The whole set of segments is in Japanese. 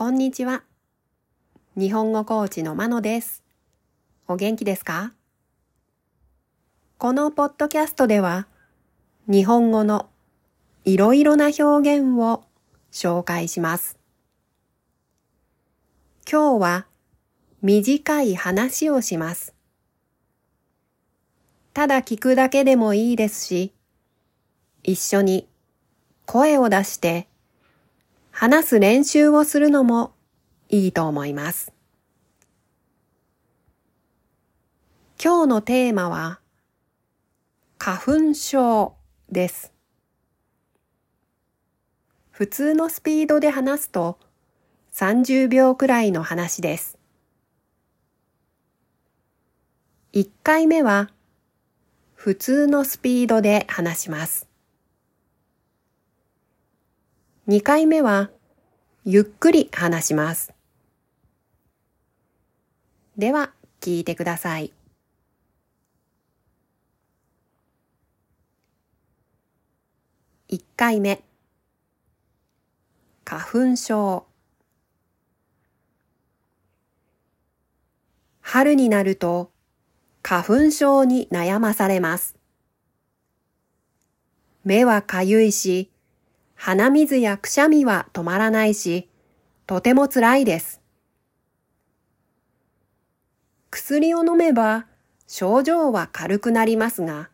こんにちは。日本語コーチのまのです。お元気ですか？このポッドキャストでは、日本語のいろいろな表現を紹介します。今日は短い話をします。ただ聞くだけでもいいですし、一緒に声を出して話す練習をするのもいいと思います。今日のテーマは花粉症です。普通のスピードで話すと30秒くらいの話です。1回目は普通のスピードで話します。2回目はゆっくり話します。では聞いてください。1回目花粉症春になると花粉症に悩まされます。目はかゆいし、鼻水やくしゃみは止まらないし、とても辛いです。薬を飲めば症状は軽くなりますが、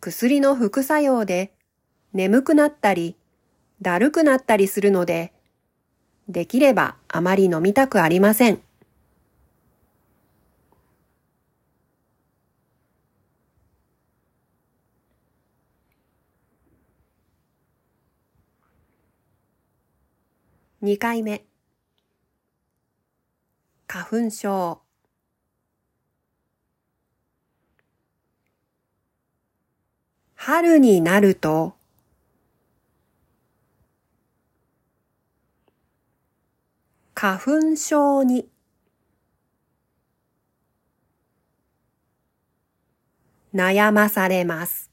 薬の副作用で眠くなったり、だるくなったりするので、できればあまり飲みたくありません。2回目花粉症春になると花粉症に悩まされます。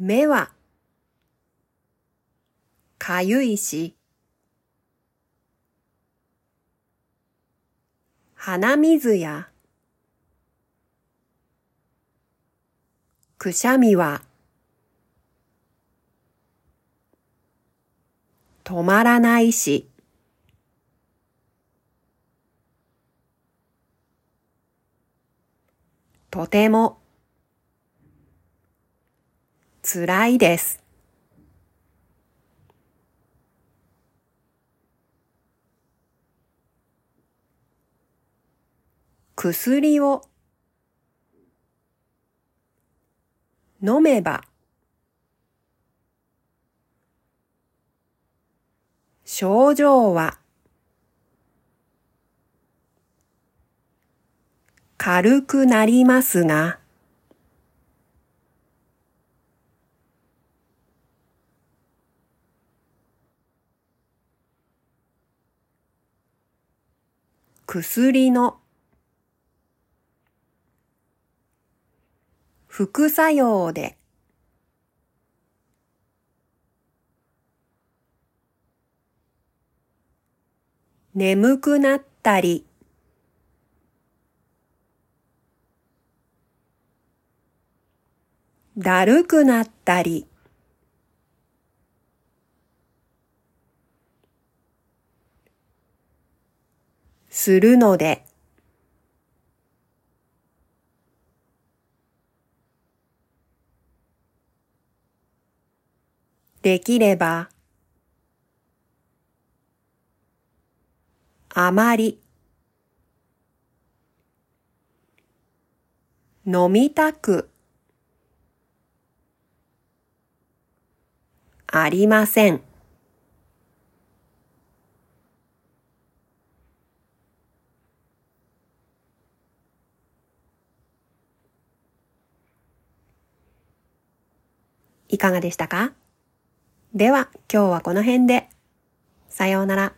目はかゆいし、鼻水やくしゃみは止まらないし、とても辛いです。薬を飲めば症状は軽くなりますが薬の副作用で眠くなったりだるくなったりするので、できれば、あまり、飲みたく、ありません。いかがでしたか？では今日はこの辺で。さようなら。